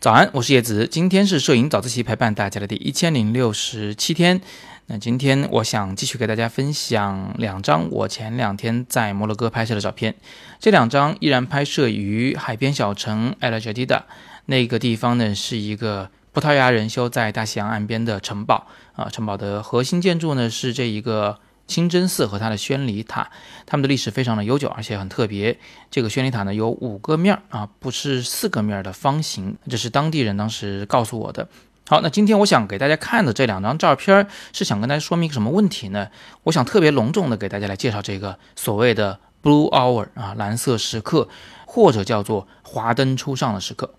早安，我是叶子，今天是摄影早自习陪伴大家的第一千零六十七天。那今天我想继续给大家分享两张我前两天在摩洛哥拍摄的照片。这两张依然拍摄于海边小城埃拉杰蒂达，那个地方呢是一个葡萄牙人修在大西洋岸边的城堡啊。城堡的核心建筑呢是这一个清真寺和它的宣礼塔，它们的历史非常的悠久，而且很特别。这个宣礼塔呢有五个面儿啊，不是四个面的方形，这是当地人当时告诉我的。好，那今天我想给大家看的这两张照片，是想跟大家说明一个什么问题呢？我想特别隆重的给大家来介绍这个所谓的 Blue Hour 啊，蓝色时刻，或者叫做华灯初上的时刻。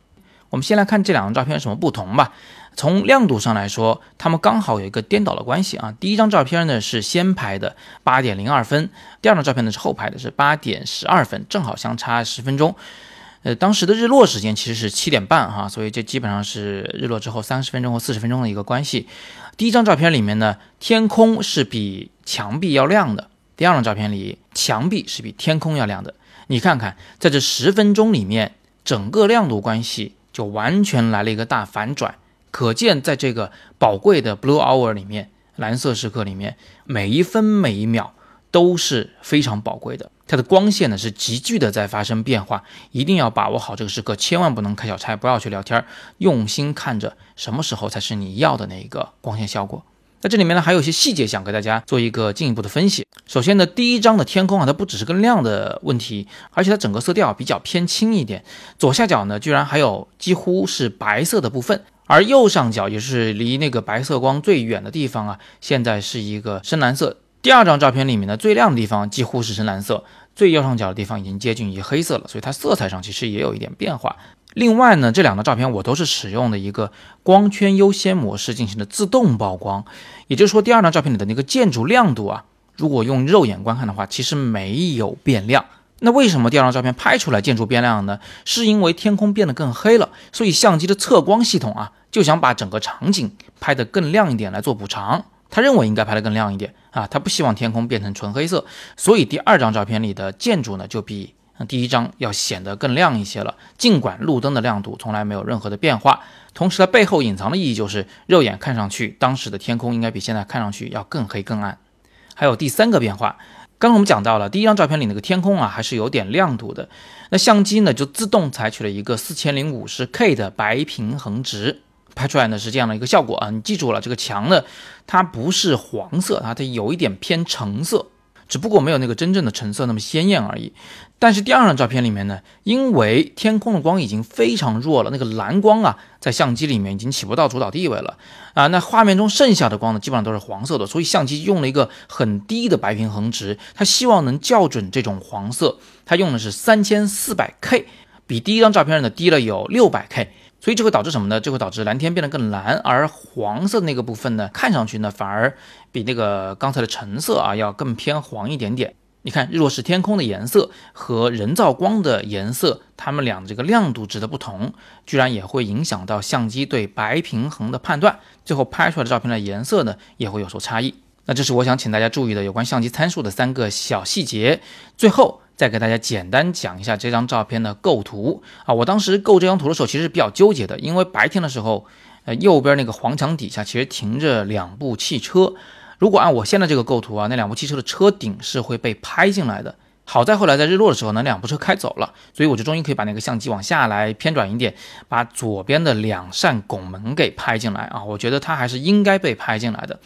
我们先来看这两张照片有什么不同吧。从亮度上来说，它们刚好有一个颠倒的关系啊。第一张照片呢是先拍的八点零二分，第二张照片呢是后拍的，是八点十二分，正好相差十分钟。呃，当时的日落时间其实是七点半哈，所以这基本上是日落之后三十分钟或四十分钟的一个关系。第一张照片里面呢，天空是比墙壁要亮的；第二张照片里，墙壁是比天空要亮的。你看看，在这十分钟里面，整个亮度关系就完全来了一个大反转。可见，在这个宝贵的 blue hour 里面，蓝色时刻里面，每一分每一秒。都是非常宝贵的，它的光线呢是急剧的在发生变化，一定要把握好这个时刻，千万不能开小差，不要去聊天，用心看着什么时候才是你要的那一个光线效果。那这里面呢还有一些细节想给大家做一个进一步的分析。首先呢，第一张的天空啊，它不只是更亮的问题，而且它整个色调比较偏轻一点，左下角呢居然还有几乎是白色的部分，而右上角也是离那个白色光最远的地方啊，现在是一个深蓝色。第二张照片里面呢，最亮的地方几乎是深蓝色，最右上角的地方已经接近于黑色了，所以它色彩上其实也有一点变化。另外呢，这两张照片我都是使用的一个光圈优先模式进行的自动曝光，也就是说，第二张照片里的那个建筑亮度啊，如果用肉眼观看的话，其实没有变亮。那为什么第二张照片拍出来建筑变亮呢？是因为天空变得更黑了，所以相机的测光系统啊，就想把整个场景拍得更亮一点来做补偿。他认为应该拍得更亮一点啊，他不希望天空变成纯黑色，所以第二张照片里的建筑呢，就比那第一张要显得更亮一些了。尽管路灯的亮度从来没有任何的变化，同时它背后隐藏的意义就是，肉眼看上去当时的天空应该比现在看上去要更黑更暗。还有第三个变化，刚刚我们讲到了第一张照片里那个天空啊，还是有点亮度的，那相机呢就自动采取了一个四千零五十 K 的白平衡值。拍出来呢是这样的一个效果啊，你记住了，这个墙呢，它不是黄色啊，它有一点偏橙色，只不过没有那个真正的橙色那么鲜艳而已。但是第二张照片里面呢，因为天空的光已经非常弱了，那个蓝光啊，在相机里面已经起不到主导地位了啊。那画面中剩下的光呢，基本上都是黄色的，所以相机用了一个很低的白平衡值，它希望能校准这种黄色，它用的是三千四百 K，比第一张照片呢低了有六百 K。所以这会导致什么呢？这会导致蓝天变得更蓝，而黄色那个部分呢，看上去呢反而比那个刚才的橙色啊要更偏黄一点点。你看日落时天空的颜色和人造光的颜色，它们俩这个亮度值的不同，居然也会影响到相机对白平衡的判断，最后拍出来的照片的颜色呢也会有所差异。那这是我想请大家注意的有关相机参数的三个小细节。最后。再给大家简单讲一下这张照片的构图啊，我当时构这张图的时候其实是比较纠结的，因为白天的时候，呃，右边那个黄墙底下其实停着两部汽车，如果按我现在这个构图啊，那两部汽车的车顶是会被拍进来的。好在后来在日落的时候，那两部车开走了，所以我就终于可以把那个相机往下来偏转一点，把左边的两扇拱门给拍进来啊，我觉得它还是应该被拍进来的，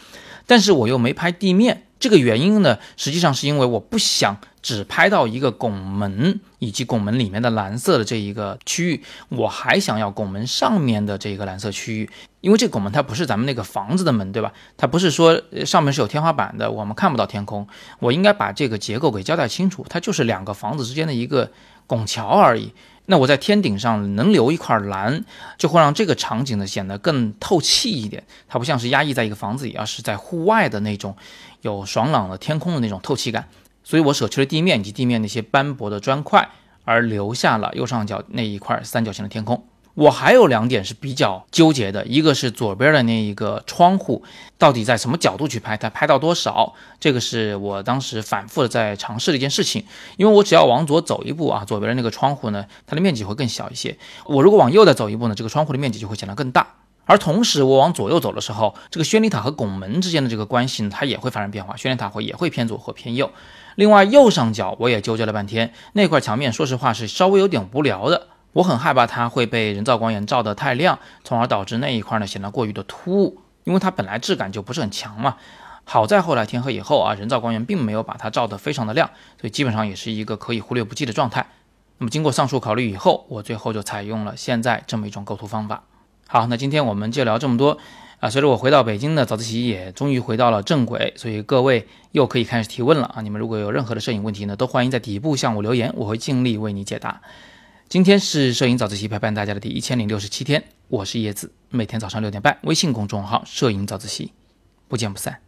但是我又没拍地面。这个原因呢，实际上是因为我不想只拍到一个拱门以及拱门里面的蓝色的这一个区域，我还想要拱门上面的这个蓝色区域，因为这拱门它不是咱们那个房子的门，对吧？它不是说上面是有天花板的，我们看不到天空。我应该把这个结构给交代清楚，它就是两个房子之间的一个拱桥而已。那我在天顶上能留一块蓝，就会让这个场景呢显得更透气一点。它不像是压抑在一个房子里，而是在户外的那种有爽朗的天空的那种透气感。所以我舍去了地面以及地面那些斑驳的砖块，而留下了右上角那一块三角形的天空。我还有两点是比较纠结的，一个是左边的那一个窗户，到底在什么角度去拍，它拍到多少？这个是我当时反复的在尝试的一件事情。因为我只要往左走一步啊，左边的那个窗户呢，它的面积会更小一些。我如果往右再走一步呢，这个窗户的面积就会显得更大。而同时，我往左右走的时候，这个宣礼塔和拱门之间的这个关系呢，它也会发生变化，宣礼塔会也会偏左或偏右。另外，右上角我也纠结了半天，那块墙面说实话是稍微有点无聊的。我很害怕它会被人造光源照得太亮，从而导致那一块呢显得过于的突兀，因为它本来质感就不是很强嘛。好在后来天黑以后啊，人造光源并没有把它照得非常的亮，所以基本上也是一个可以忽略不计的状态。那么经过上述考虑以后，我最后就采用了现在这么一种构图方法。好，那今天我们就聊这么多啊。随着我回到北京的早自习也终于回到了正轨，所以各位又可以开始提问了啊。你们如果有任何的摄影问题呢，都欢迎在底部向我留言，我会尽力为你解答。今天是摄影早自习陪伴大家的第一千零六十七天，我是叶子，每天早上六点半，微信公众号“摄影早自习”，不见不散。